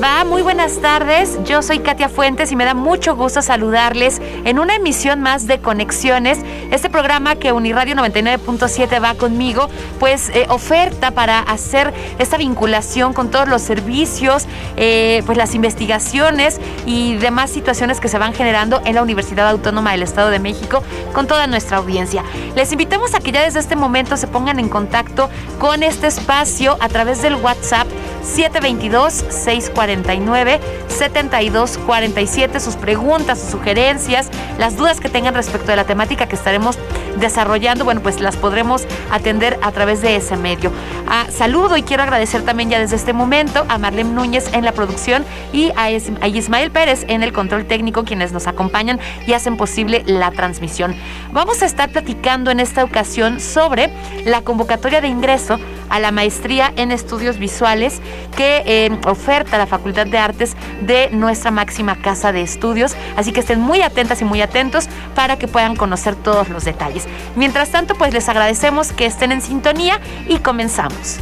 Va? Muy buenas tardes. Yo soy Katia Fuentes y me da mucho gusto saludarles en una emisión más de Conexiones. Este programa que Uniradio 99.7 va conmigo, pues eh, oferta para hacer esta vinculación con todos los servicios, eh, pues las investigaciones y demás situaciones que se van generando en la Universidad Autónoma del Estado de México con toda nuestra audiencia. Les invitamos a que ya desde este momento se pongan en contacto con este espacio a través del WhatsApp 722 6 49 72 47 sus preguntas, sus sugerencias, las dudas que tengan respecto de la temática que estaremos desarrollando, bueno, pues las podremos atender a través de ese medio. Ah, saludo y quiero agradecer también ya desde este momento a Marlene Núñez en la producción y a, a Ismael Pérez en el control técnico, quienes nos acompañan y hacen posible la transmisión. Vamos a estar platicando en esta ocasión sobre la convocatoria de ingreso a la maestría en estudios visuales que eh, oferta la Facultad de Artes de nuestra máxima casa de estudios. Así que estén muy atentas y muy atentos para que puedan conocer todos los detalles. Mientras tanto, pues les agradecemos que estén en sintonía y comenzamos.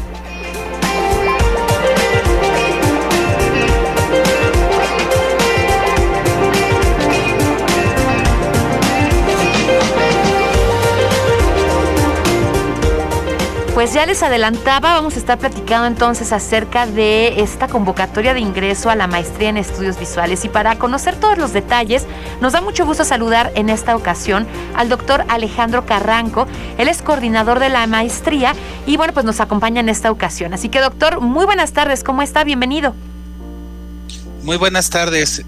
Pues ya les adelantaba, vamos a estar platicando entonces acerca de esta convocatoria de ingreso a la maestría en estudios visuales. Y para conocer todos los detalles, nos da mucho gusto saludar en esta ocasión al doctor Alejandro Carranco. Él es coordinador de la maestría y bueno, pues nos acompaña en esta ocasión. Así que doctor, muy buenas tardes, ¿cómo está? Bienvenido. Muy buenas tardes.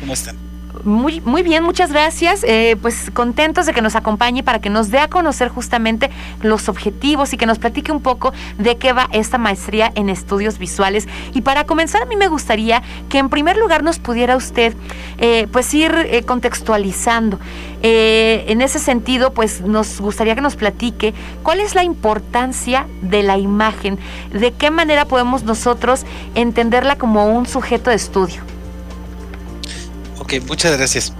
¿Cómo están? Muy, muy bien, muchas gracias. Eh, pues contentos de que nos acompañe para que nos dé a conocer justamente los objetivos y que nos platique un poco de qué va esta maestría en estudios visuales. Y para comenzar, a mí me gustaría que en primer lugar nos pudiera usted eh, pues ir eh, contextualizando. en ese sentido, pues nos gustaría que nos platique cuál es la importancia de la imagen, de qué manera podemos nosotros entenderla como un sujeto de estudio. Ok, muchas gracias.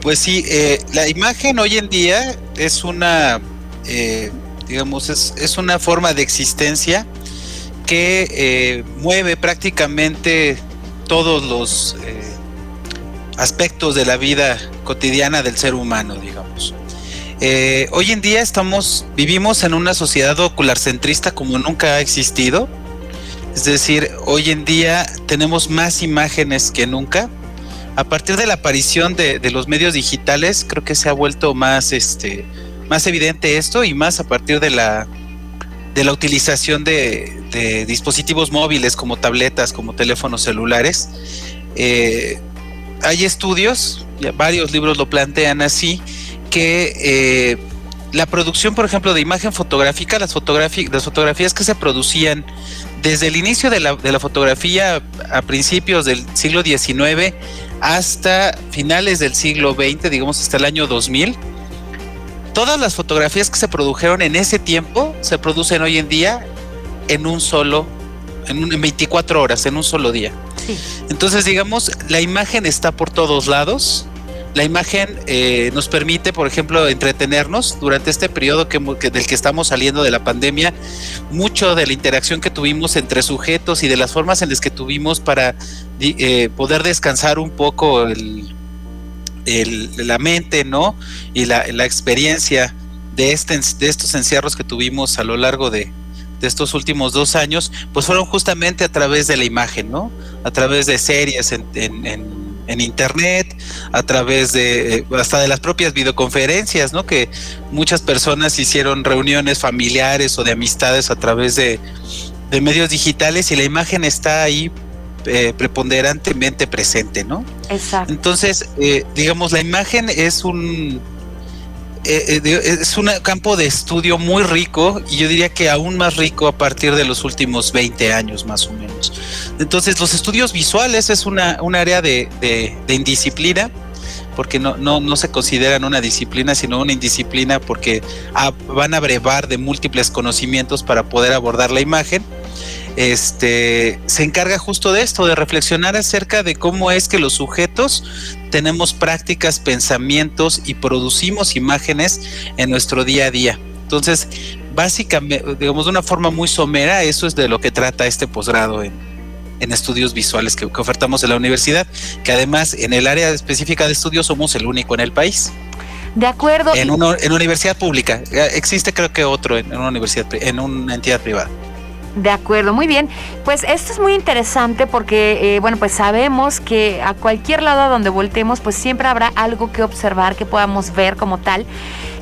Pues sí, eh, la imagen hoy en día es una, eh, digamos, es, una forma de existencia que eh, mueve prácticamente todos los aspectos de la vida cotidiana del ser humano, digamos. hoy en día estamos, vivimos en una sociedad ocularcentrista como nunca ha existido. Es decir, hoy en día tenemos más imágenes que nunca a partir de la aparición de, los medios digitales, creo que se ha vuelto más, este, más evidente esto y más a partir de la, de la utilización de, dispositivos móviles como tabletas, como teléfonos celulares. Eh, hay estudios, varios libros lo plantean así, que eh, la producción, por ejemplo, de imagen fotográfica, las, las fotografías que se producían desde el inicio de la, de la fotografía a principios del siglo XIX hasta finales del siglo XX, digamos hasta el año 2000, todas las fotografías que se produjeron en ese tiempo se producen hoy en día en un solo, en, 24 horas, en un solo día. Entonces, digamos, la imagen está por todos lados la imagen eh, nos permite, por ejemplo, entretenernos durante este periodo que, del que estamos saliendo de la pandemia. Mucho de la interacción que tuvimos entre sujetos y de las formas en las que tuvimos para eh, poder descansar un poco la mente, ¿no? Y la, experiencia de, este, de estos encierros que tuvimos a lo largo de, estos últimos dos años, pues fueron justamente a través de la imagen, ¿no? A través de series en en internet, a través de eh, hasta de las propias videoconferencias, ¿no? Que muchas personas hicieron reuniones familiares o de amistades a través de, medios digitales y la imagen está ahí eh, preponderantemente presente, ¿no? Exacto. Entonces, eh, digamos, la imagen es un eh, es un campo de estudio muy rico y yo diría que aún más rico a partir de los últimos 20 años más o menos. Entonces, los estudios visuales es una, un área de, de, indisciplina porque no, no, no, se consideran una disciplina, sino una indisciplina porque van a brevar de múltiples conocimientos para poder abordar la imagen este, se encarga justo de esto, de reflexionar acerca de cómo es que los sujetos tenemos prácticas, pensamientos y producimos imágenes en nuestro día a día. Entonces, básicamente, digamos de una forma muy somera, eso es de lo que trata este posgrado en, estudios visuales que, ofertamos en la universidad, que además en el área específica de estudios somos el único en el país. De acuerdo. En, una, en universidad pública. Existe creo que otro en, una universidad, en una entidad privada. De acuerdo, muy bien. Pues esto es muy interesante porque, eh, bueno, pues sabemos que a cualquier lado donde voltemos, pues siempre habrá algo que observar, que podamos ver como tal.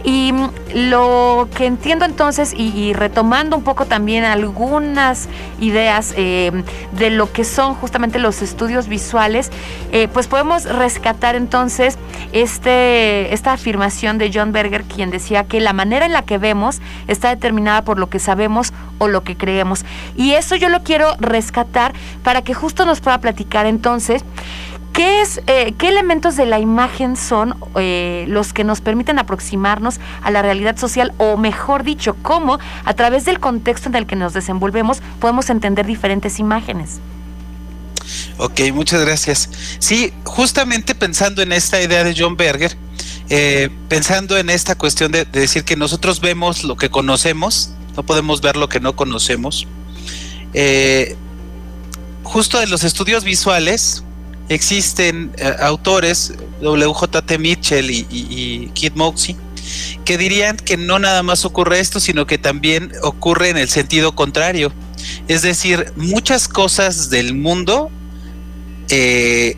Y mm, lo que entiendo entonces, y, retomando un poco también algunas ideas eh, de lo que son justamente los estudios visuales, eh, pues podemos rescatar entonces este, esta afirmación de John Berger, quien decía que la manera en la que vemos está determinada por lo que sabemos o lo que creemos. Y eso yo lo quiero rescatar para que justo nos pueda platicar entonces ¿Qué, es, eh, ¿Qué elementos de la imagen son eh, los que nos permiten aproximarnos a la realidad social? O mejor dicho, cómo a través del contexto en el que nos desenvolvemos podemos entender diferentes imágenes. Ok, muchas gracias. Sí, justamente pensando en esta idea de John Berger, eh, pensando en esta cuestión de, de, decir que nosotros vemos lo que conocemos, no podemos ver lo que no conocemos. justo en los estudios visuales, existen eh, autores, WJT Mitchell y, y, Kid Moxie, que dirían que no nada más ocurre esto, sino que también ocurre en el sentido contrario. Es decir, muchas cosas del mundo eh,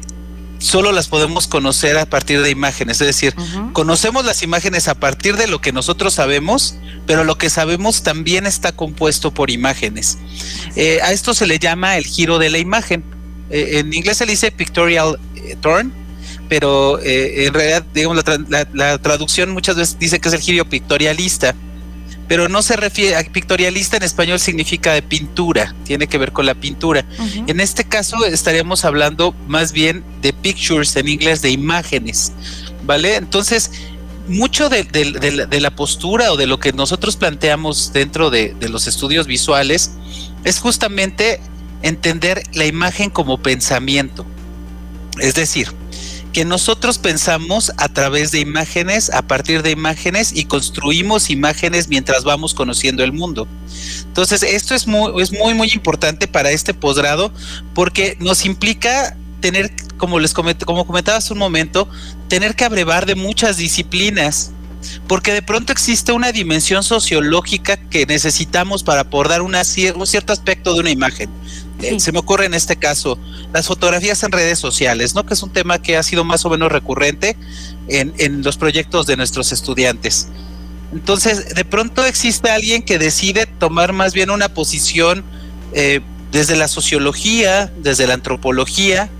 solo las podemos conocer a partir de imágenes. Es decir, conocemos las imágenes a partir de lo que nosotros sabemos, pero lo que sabemos también está compuesto por imágenes. Eh, a esto se le llama el giro de la imagen. Eh, en inglés se le dice pictorial eh, turn, pero eh, en realidad, digamos, la, traducción muchas veces dice que es el giro pictorialista, pero no se refiere a pictorialista en español significa de pintura, tiene que ver con la pintura. En este caso estaríamos hablando más bien de pictures en inglés, de imágenes, ¿vale? Entonces, mucho de, la postura o de lo que nosotros planteamos dentro de, los estudios visuales es justamente entender la imagen como pensamiento. Es decir, que nosotros pensamos a través de imágenes, a partir de imágenes y construimos imágenes mientras vamos conociendo el mundo. Entonces, esto es muy, es muy, muy importante para este posgrado porque nos implica tener, como les comenté, como comentaba un momento, tener que abrevar de muchas disciplinas porque de pronto existe una dimensión sociológica que necesitamos para abordar una, un cierto aspecto de una imagen. Eh, se me ocurre en este caso las fotografías en redes sociales, ¿no? Que es un tema que ha sido más o menos recurrente en, los proyectos de nuestros estudiantes. Entonces, de pronto existe alguien que decide tomar más bien una posición eh, desde la sociología, desde la antropología,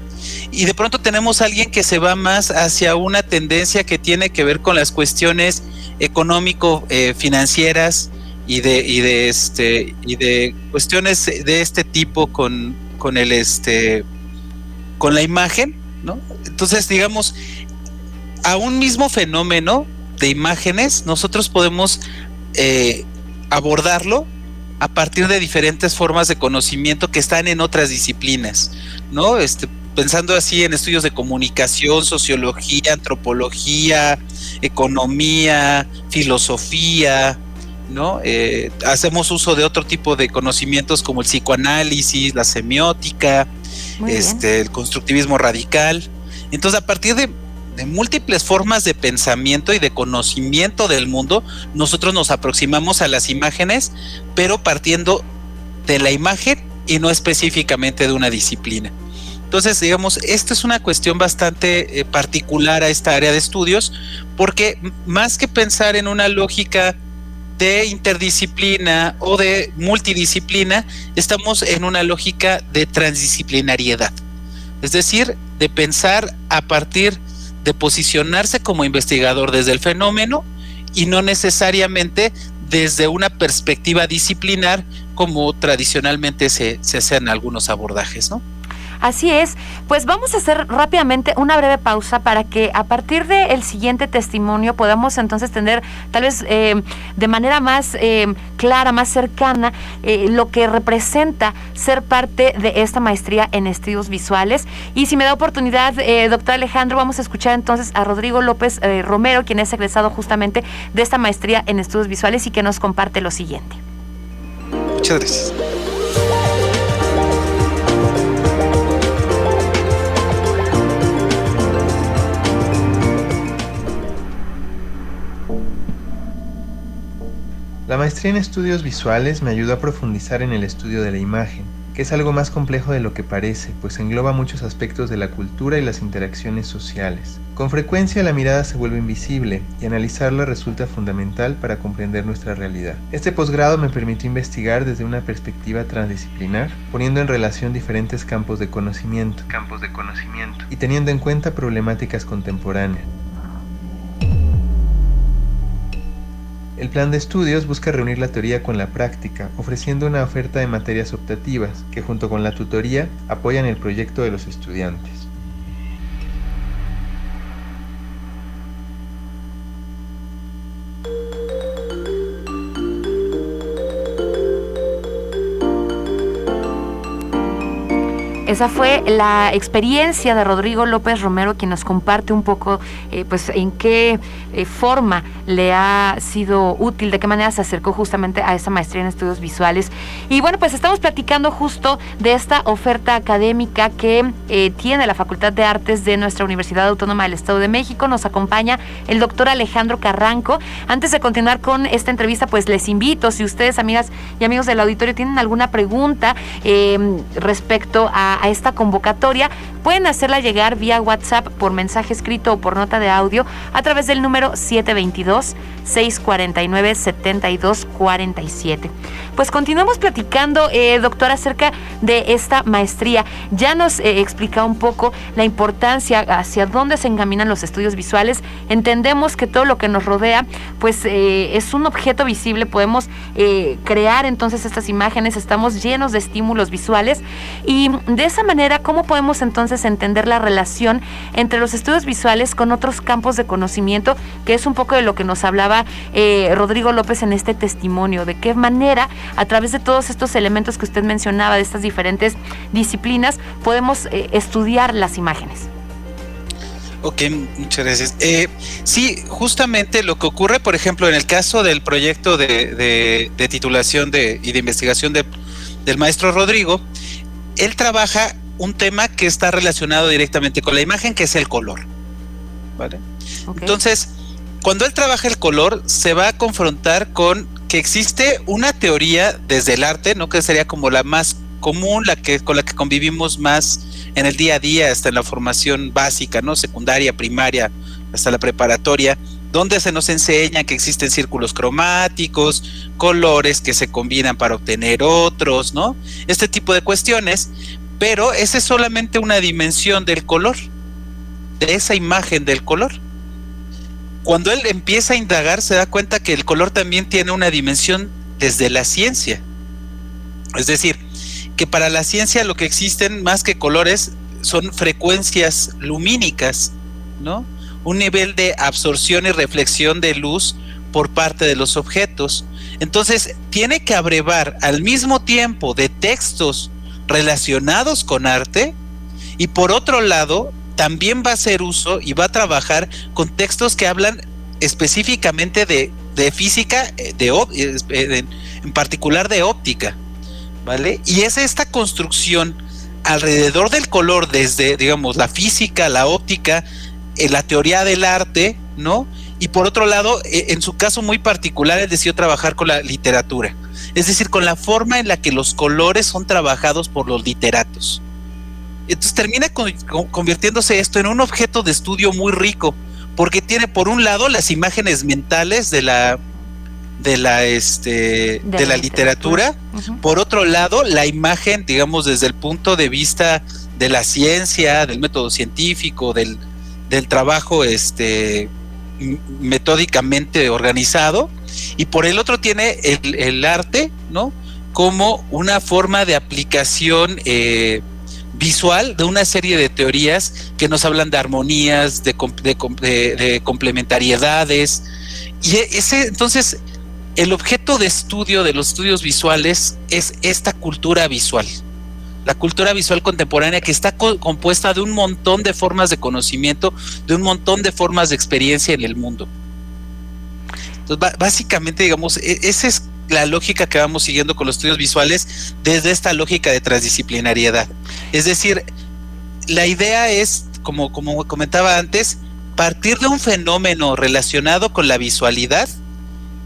y de pronto tenemos a alguien que se va más hacia una tendencia que tiene que ver con las cuestiones económico-financieras, eh, y de, y de este y de cuestiones de este tipo con, con el este con la imagen, ¿no? Entonces, digamos, a un mismo fenómeno de imágenes, nosotros podemos eh, abordarlo a partir de diferentes formas de conocimiento que están en otras disciplinas, ¿no? Este, pensando así en estudios de comunicación, sociología, antropología, economía, filosofía, ¿no? Eh, hacemos uso de otro tipo de conocimientos como el psicoanálisis, la semiótica, este, el constructivismo radical. Entonces, a partir de, múltiples formas de pensamiento y de conocimiento del mundo, nosotros nos aproximamos a las imágenes, pero partiendo de la imagen y no específicamente de una disciplina. Entonces, digamos, esto es una cuestión bastante eh, particular a esta área de estudios, porque más que pensar en una lógica de interdisciplina o de multidisciplina, estamos en una lógica de transdisciplinariedad. Es decir, de pensar a partir de posicionarse como investigador desde el fenómeno y no necesariamente desde una perspectiva disciplinar como tradicionalmente se, hacen algunos abordajes, ¿no? Así es, pues vamos a hacer rápidamente una breve pausa para que a partir del siguiente testimonio podamos entonces tener tal vez eh, de manera más eh, clara, más cercana, eh, lo que representa ser parte de esta maestría en estudios visuales. Y si me da oportunidad, doctor Alejandro, vamos a escuchar entonces a Rodrigo López Romero, quien es egresado justamente de esta maestría en estudios visuales y que nos comparte lo siguiente. Muchas gracias. La maestría en estudios visuales me ayudó a profundizar en el estudio de la imagen, que es algo más complejo de lo que parece, pues engloba muchos aspectos de la cultura y las interacciones sociales. Con frecuencia la mirada se vuelve invisible y analizarla resulta fundamental para comprender nuestra realidad. Este posgrado me permitió investigar desde una perspectiva transdisciplinar, poniendo en relación diferentes campos de conocimiento, campos de conocimiento y teniendo en cuenta problemáticas contemporáneas. El plan de estudios busca reunir la teoría con la práctica, ofreciendo una oferta de materias optativas que junto con la tutoría apoyan el proyecto de los estudiantes. Esa fue la experiencia de Rodrigo López Romero, quien nos comparte un poco eh, pues, en qué eh, forma le ha sido útil, de qué manera se acercó justamente a esa maestría en estudios visuales. Y bueno, pues estamos platicando justo de esta oferta académica que eh, tiene la Facultad de Artes de nuestra Universidad Autónoma del Estado de México. Nos acompaña el doctor Alejandro Carranco. Antes de continuar con esta entrevista, pues les invito, si ustedes, amigas y amigos del auditorio, tienen alguna pregunta respecto a a esta convocatoria, pueden hacerla llegar vía WhatsApp por mensaje escrito o por nota de audio a través del número 722-649-7247. Pues continuamos platicando, eh, doctor, acerca de esta maestría. Ya nos eh, explica un poco la importancia hacia dónde se encaminan los estudios visuales. Entendemos que todo lo que nos rodea, pues eh, es un objeto visible. Podemos crear entonces estas imágenes. Estamos llenos de estímulos visuales y de esa manera, ¿cómo podemos entonces entender la relación entre los estudios visuales con otros campos de conocimiento, que es un poco de lo que nos hablaba eh, Rodrigo López en este testimonio, de qué manera, a través de todos estos elementos que usted mencionaba, de estas diferentes disciplinas, podemos eh, estudiar las imágenes? Ok, muchas gracias. Eh, sí, justamente lo que ocurre, por ejemplo, en el caso del proyecto de, titulación de, y de investigación del maestro Rodrigo, él trabaja un tema que está relacionado directamente con la imagen, que es el color. ¿Vale? Entonces, cuando él trabaja el color, se va a confrontar con que existe una teoría desde el arte, ¿no? Que sería como la más común, la que con la que convivimos más en el día a día, hasta en la formación básica, ¿no? Secundaria, primaria, hasta la preparatoria, donde se nos enseña que existen círculos cromáticos, colores que se combinan para obtener otros, ¿no? Este tipo de cuestiones, pero esa es solamente una dimensión del color, de esa imagen del color. Cuando él empieza a indagar, se da cuenta que el color también tiene una dimensión desde la ciencia. Es decir, que para la ciencia lo que existen más que colores son frecuencias lumínicas, ¿no? Un nivel de absorción y reflexión de luz por parte de los objetos. Entonces, tiene que abrevar al mismo tiempo de textos relacionados con arte y por otro lado, también va a hacer uso y va a trabajar con textos que hablan específicamente de, física, eh, de, eh, en particular de óptica, ¿vale? Y es esta construcción alrededor del color desde, digamos, la física, la óptica, en la teoría del arte, ¿no? Y por otro lado, e, en su caso muy particular, él decidió trabajar con la literatura, es decir, con la forma en la que los colores son trabajados por los literatos. Entonces termina convirtiéndose esto en un objeto de estudio muy rico, porque tiene por un lado las imágenes mentales de la de la este de, la, literatura. Por otro lado, la imagen, digamos, desde el punto de vista de la ciencia, del método científico, del, del trabajo este metódicamente organizado, y por el otro tiene el, el arte, ¿no? Como una forma de aplicación eh, visual de una serie de teorías que nos hablan de armonías, de, de, complementariedades. Y e, ese, entonces, el objeto de estudio de los estudios visuales es esta cultura visual. La cultura visual contemporánea que está compuesta de un montón de formas de conocimiento, de un montón de formas de experiencia en el mundo. Básicamente, digamos, e, esa es la lógica que vamos siguiendo con los estudios visuales desde esta lógica de transdisciplinariedad. Es decir, la idea es, como, como comentaba antes, partir de un fenómeno relacionado con la visualidad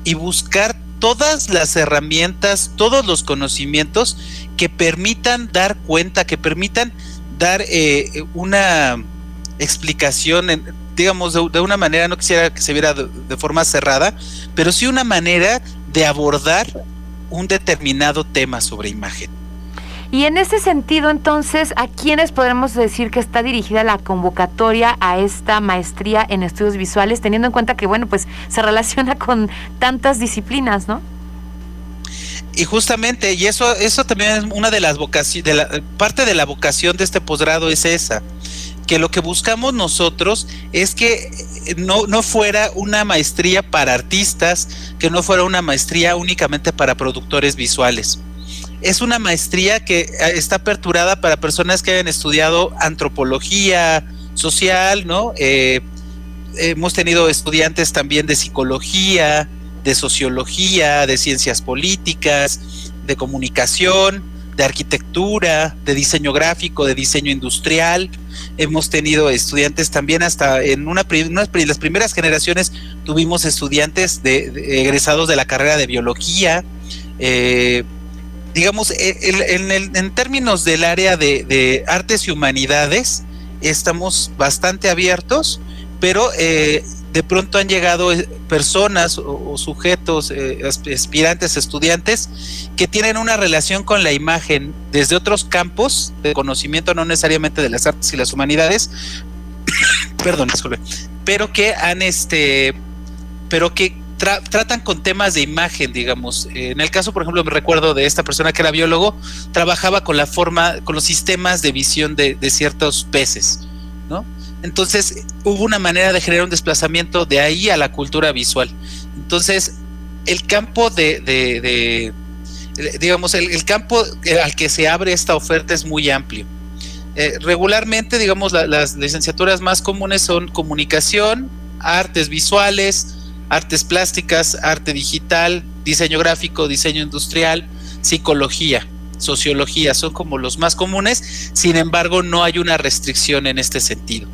y buscar todas las herramientas, todos los conocimientos que permitan dar cuenta, que permitan dar eh, una explicación, digamos, de, una manera, no quisiera que se viera de, forma cerrada, pero sí una manera de abordar un determinado tema sobre imagen. Y en ese sentido, entonces, ¿a quiénes podemos decir que está dirigida la convocatoria a esta maestría en estudios visuales, teniendo en cuenta que, bueno, pues se relaciona con tantas disciplinas, ¿no? Y justamente, y eso, eso también es una de las vocaciones, de la, parte de la vocación de este posgrado es esa, que lo que buscamos nosotros es que no, no fuera una maestría para artistas, que no fuera una maestría únicamente para productores visuales. Es una maestría que eh, está aperturada para personas que hayan estudiado antropología social, ¿no? Eh, hemos tenido estudiantes también de psicología, de sociología, de ciencias políticas, de comunicación, de arquitectura, de diseño gráfico, de diseño industrial. Hemos tenido estudiantes también hasta en una, de las primeras generaciones tuvimos estudiantes de, egresados de la carrera de biología. Eh, digamos, en, términos del área de, artes y humanidades, estamos bastante abiertos, pero eh, de pronto han llegado eh, personas o, sujetos, eh, aspirantes, estudiantes, que tienen una relación con la imagen desde otros campos de conocimiento, no necesariamente de las artes y las humanidades, perdón, disculpe, pero que han este, pero que tratan con temas de imagen, digamos. En el caso, por ejemplo, me recuerdo de esta persona que era biólogo, trabajaba con la forma, con los sistemas de visión de, de ciertos peces, ¿no? Entonces hubo una manera de generar un desplazamiento de ahí a la cultura visual. Entonces, el campo de, digamos, el, campo al que se abre esta oferta es muy amplio. Eh, regularmente, digamos, las licenciaturas más comunes son comunicación, artes visuales, artes plásticas, arte digital, diseño gráfico, diseño industrial, psicología, sociología, son como los más comunes, sin embargo no hay una restricción en este sentido.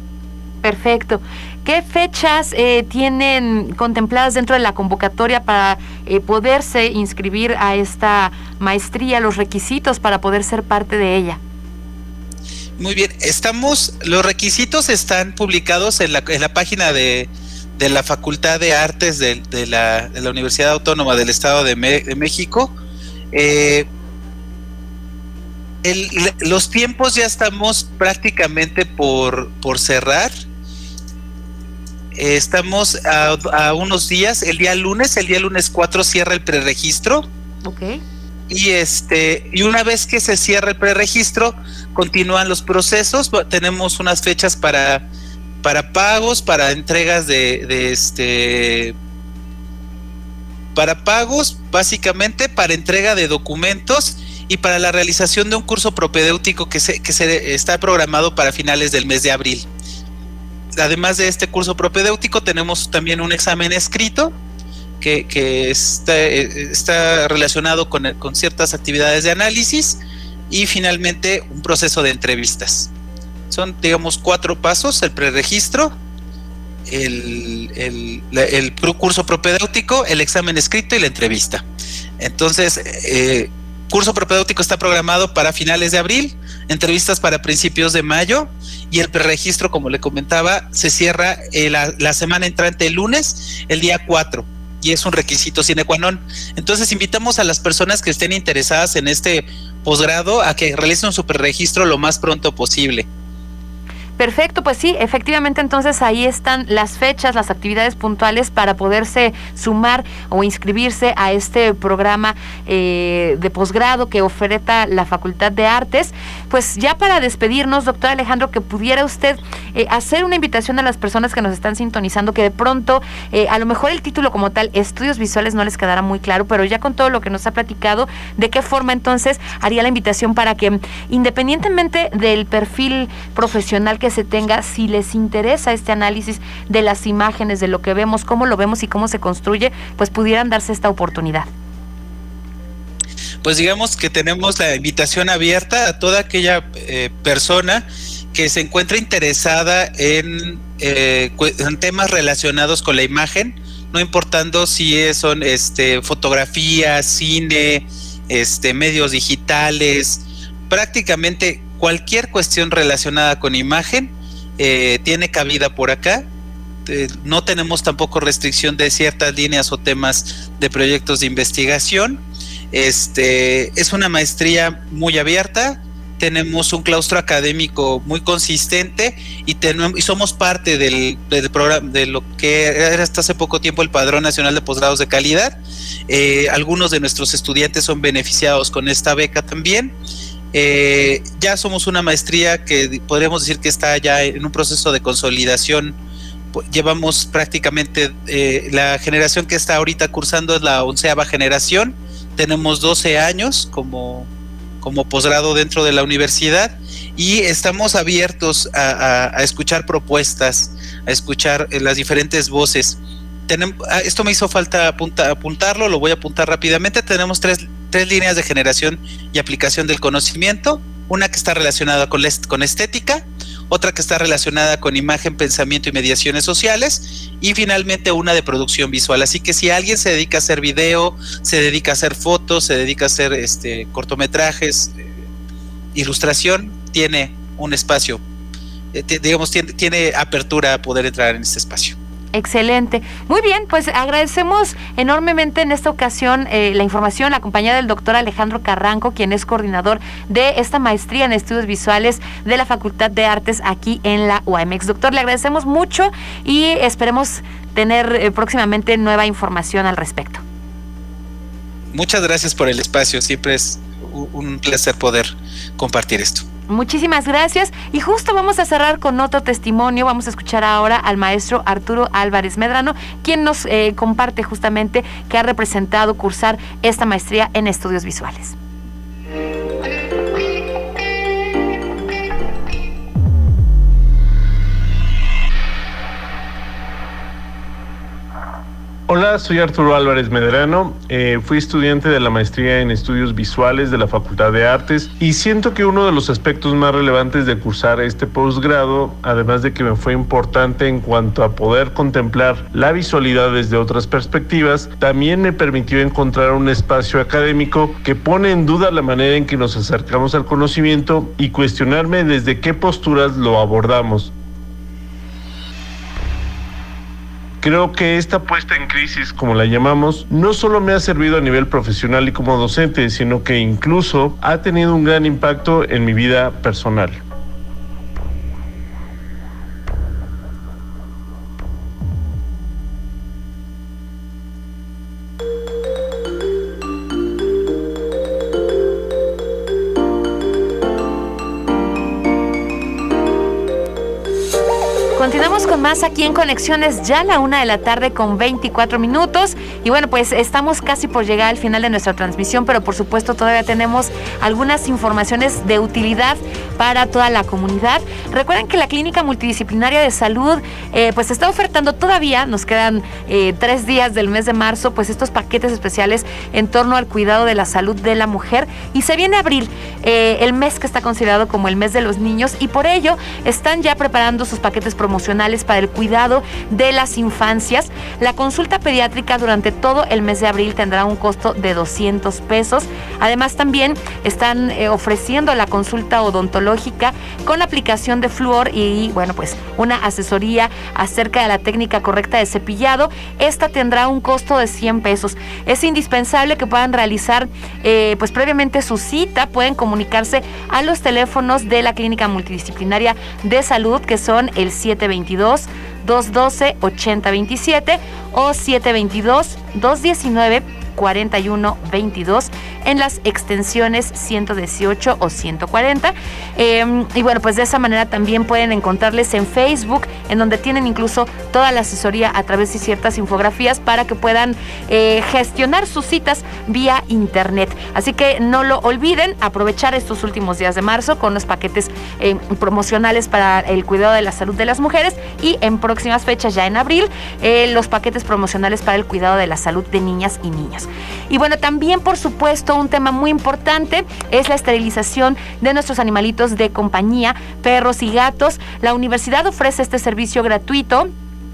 Perfecto. ¿Qué fechas eh, tienen contempladas dentro de la convocatoria para eh, poderse inscribir a esta maestría, los requisitos para poder ser parte de ella? Muy bien, estamos, los requisitos están publicados en la, página de, la Facultad de Artes de, la, Universidad Autónoma del Estado de, México. Eh, los tiempos ya estamos prácticamente por, por cerrar. Eh, estamos a, unos días, el día lunes, el día lunes 4 cierra el preregistro. Ok. Y este, y una vez que se cierra el preregistro, continúan los procesos. Tenemos unas fechas para, para pagos, para entregas de, de este para pagos, básicamente para entrega de documentos y para la realización de un curso propedéutico que se, que se está programado para finales del mes de abril además de este curso propedéutico, tenemos también un examen escrito que, está, relacionado con, ciertas actividades de análisis y finalmente un proceso de entrevistas. Son, digamos, cuatro pasos, el preregistro, el, el, curso propedéutico, el examen escrito y la entrevista. Entonces, eh, curso propedéutico está programado para finales de abril, entrevistas para principios de mayo y el preregistro, como le comentaba, se cierra eh, la, semana entrante el lunes, el día 4. y es un requisito sine qua non. Entonces invitamos a las personas que estén interesadas en este posgrado a que realicen un superregistro lo más pronto posible. Perfecto, pues sí, efectivamente entonces ahí están las fechas, las actividades puntuales para poderse sumar o inscribirse a este programa eh, de posgrado que oferta la Facultad de Artes. Pues ya para despedirnos, doctor Alejandro, que pudiera usted eh, hacer una invitación a las personas que nos están sintonizando, que de pronto eh, a lo mejor el título como tal, estudios visuales, no les quedará muy claro, pero ya con todo lo que nos ha platicado, ¿de qué forma entonces haría la invitación para que independientemente del perfil profesional que se tenga, si les interesa este análisis de las imágenes, de lo que vemos, cómo lo vemos y cómo se construye, pues pudieran darse esta oportunidad? Pues digamos que tenemos la invitación abierta a toda aquella eh, persona que se encuentra interesada en, eh, en, temas relacionados con la imagen, no importando si son este, fotografía, cine, este, medios digitales, prácticamente cualquier cuestión relacionada con imagen eh, tiene cabida por acá. Eh, no tenemos tampoco restricción de ciertas líneas o temas de proyectos de investigación. Este es una maestría muy abierta. Tenemos un claustro académico muy consistente y, tenemos, y somos parte del, programa de lo que era hasta hace poco tiempo el Padrón Nacional de Posgrados de Calidad. Eh, algunos de nuestros estudiantes son beneficiados con esta beca también. Eh, ya somos una maestría que podríamos decir que está ya en un proceso de consolidación. Llevamos prácticamente eh, la generación que está ahorita cursando es la onceava generación. Tenemos 12 años como, como posgrado dentro de la universidad y estamos abiertos a, escuchar propuestas, a escuchar eh, las diferentes voces. Ah, esto me hizo falta apuntarlo, lo voy a apuntar rápidamente. Tenemos tres tres líneas de generación y aplicación del conocimiento, una que está relacionada con, estética, otra que está relacionada con imagen, pensamiento y mediaciones sociales, y finalmente una de producción visual. Así que si alguien se dedica a hacer video, se dedica a hacer fotos, se dedica a hacer este, cortometrajes, eh, ilustración, tiene un espacio, eh, digamos, tiene, tiene apertura a poder entrar en este espacio. Excelente. Muy bien, pues agradecemos enormemente en esta ocasión eh, la información, la compañía del doctor Alejandro Carranco, quien es coordinador de esta maestría en estudios visuales de la Facultad de Artes aquí en la UAMX. Doctor, le agradecemos mucho y esperemos tener eh, próximamente nueva información al respecto. Muchas gracias por el espacio, siempre es un placer poder compartir esto. Muchísimas gracias. Y justo vamos a cerrar con otro testimonio. Vamos a escuchar ahora al maestro Arturo Álvarez Medrano, quien nos eh, comparte justamente que ha representado cursar esta maestría en estudios visuales. Hola, soy Arturo Álvarez Medrano. Eh, fui estudiante de la maestría en estudios visuales de la Facultad de Artes y siento que uno de los aspectos más relevantes de cursar este posgrado, además de que me fue importante en cuanto a poder contemplar la visualidad desde otras perspectivas, también me permitió encontrar un espacio académico que pone en duda la manera en que nos acercamos al conocimiento y cuestionarme desde qué posturas lo abordamos. Creo que esta puesta en crisis, como la llamamos, no solo me ha servido a nivel profesional y como docente, sino que incluso ha tenido un gran impacto en mi vida personal. Aquí en Conexiones, ya la una de la tarde con 24 minutos. Y bueno, pues estamos casi por llegar al final de nuestra transmisión, pero por supuesto todavía tenemos algunas informaciones de utilidad para toda la comunidad. Recuerden que la Clínica Multidisciplinaria de Salud eh, pues está ofertando todavía, nos quedan eh, tres días del mes de marzo, pues estos paquetes especiales en torno al cuidado de la salud de la mujer. Y se viene abril, eh, el mes que está considerado como el mes de los niños, y por ello están ya preparando sus paquetes promocionales para el cuidado de las infancias. La consulta pediátrica durante todo el mes de abril tendrá un costo de 200 pesos. Además también están eh, ofreciendo la consulta odontológica con aplicación de flúor y bueno pues una asesoría acerca de la técnica correcta de cepillado. Esta tendrá un costo de 100 pesos. Es indispensable que puedan realizar eh, pues previamente su cita. Pueden comunicarse a los teléfonos de la clínica multidisciplinaria de salud que son el 722 212 8027 o 722 219 4122 en las extensiones 118 o 140. Em, y bueno, pues de esa manera también pueden encontrarles en Facebook, en donde tienen incluso toda la asesoría a través de ciertas infografías para que puedan eh, gestionar sus citas vía internet. Así que no lo olviden, aprovechar estos últimos días de marzo con los paquetes eh, promocionales para el cuidado de la salud de las mujeres y en próximas fechas, ya en abril, eh, los paquetes promocionales para el cuidado de la salud de niñas y niños. Y bueno, también por supuesto un tema muy importante es la esterilización de nuestros animalitos de compañía, perros y gatos. La universidad ofrece este servicio gratuito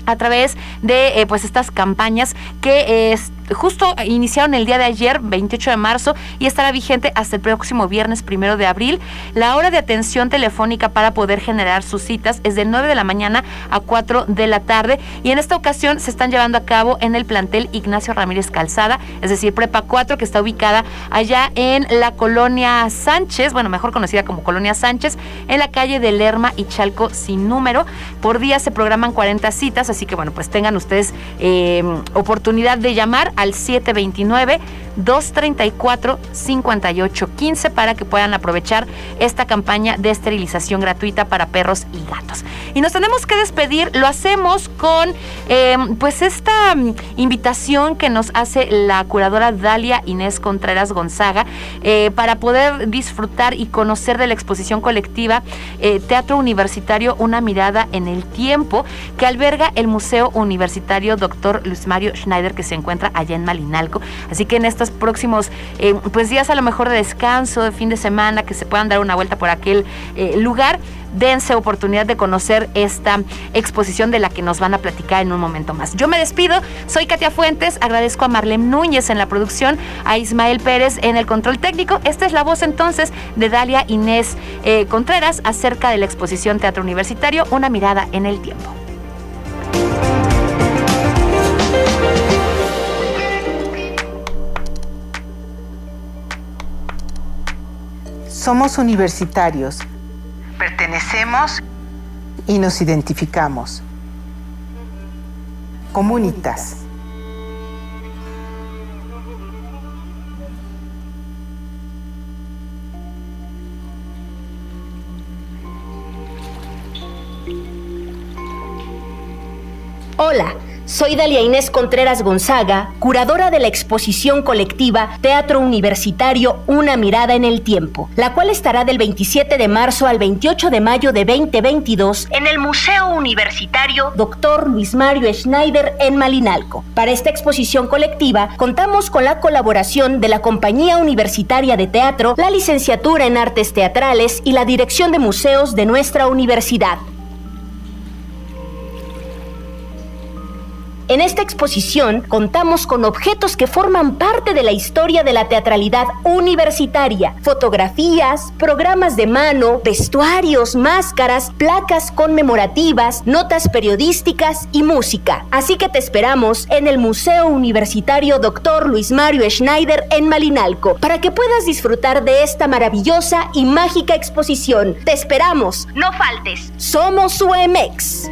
a través de eh, pues estas campañas que es justo iniciaron el día de ayer, 28 de marzo, y estará vigente hasta el próximo viernes primero de abril. La hora de atención telefónica para poder generar sus citas es de 9 de la mañana a 4 de la tarde. Y en esta ocasión se están llevando a cabo en el plantel Ignacio Ramírez Calzada, es decir, Prepa 4, que está ubicada allá en la colonia Sánchez, bueno, mejor conocida como Colonia Sánchez, en la calle de Lerma y Chalco sin número. Por día se programan 40 citas, así que bueno, pues tengan ustedes eh, oportunidad de llamar al 729-234-5815 para que puedan aprovechar esta campaña de esterilización gratuita para perros y gatos. Y nos tenemos que despedir, lo hacemos con em, pues esta mm, invitación que nos hace la curadora Dalia Inés Contreras Gonzaga eh, para poder disfrutar y conocer de la exposición colectiva eh, Teatro Universitario Una mirada en el tiempo que alberga el Museo Universitario Dr. Luis Mario Schneider que se encuentra en Malinalco. Así que en estos próximos eh, pues días a lo mejor de descanso, de fin de semana, que se puedan dar una vuelta por aquel eh, lugar, dense oportunidad de conocer esta exposición de la que nos van a platicar en un momento más. Yo me despido, soy Katia Fuentes, agradezco a Marlene Núñez en la producción, a Ismael Pérez en el control técnico. Esta es la voz entonces de Dalia Inés eh, Contreras acerca de la exposición Teatro Universitario, una mirada en el tiempo. Somos universitarios. Pertenecemos y nos identificamos. Comunitas. Hola. Soy Dalia Inés Contreras Gonzaga, curadora de la exposición colectiva Teatro Universitario Una mirada en el tiempo, la cual estará del 27 de marzo al 28 de mayo de 2022 en el Museo Universitario Dr. Luis Mario Schneider en Malinalco. Para esta exposición colectiva contamos con la colaboración de la Compañía Universitaria de Teatro, la Licenciatura en Artes Teatrales y la Dirección de Museos de nuestra universidad. En esta exposición contamos con objetos que forman parte de la historia de la teatralidad universitaria, fotografías, programas de mano, vestuarios, máscaras, placas conmemorativas, notas periodísticas y música. Así que te esperamos en el Museo Universitario Dr. Luis Mario Schneider en Malinalco para que puedas disfrutar de esta maravillosa y mágica exposición. Te esperamos, no faltes. Somos UMX.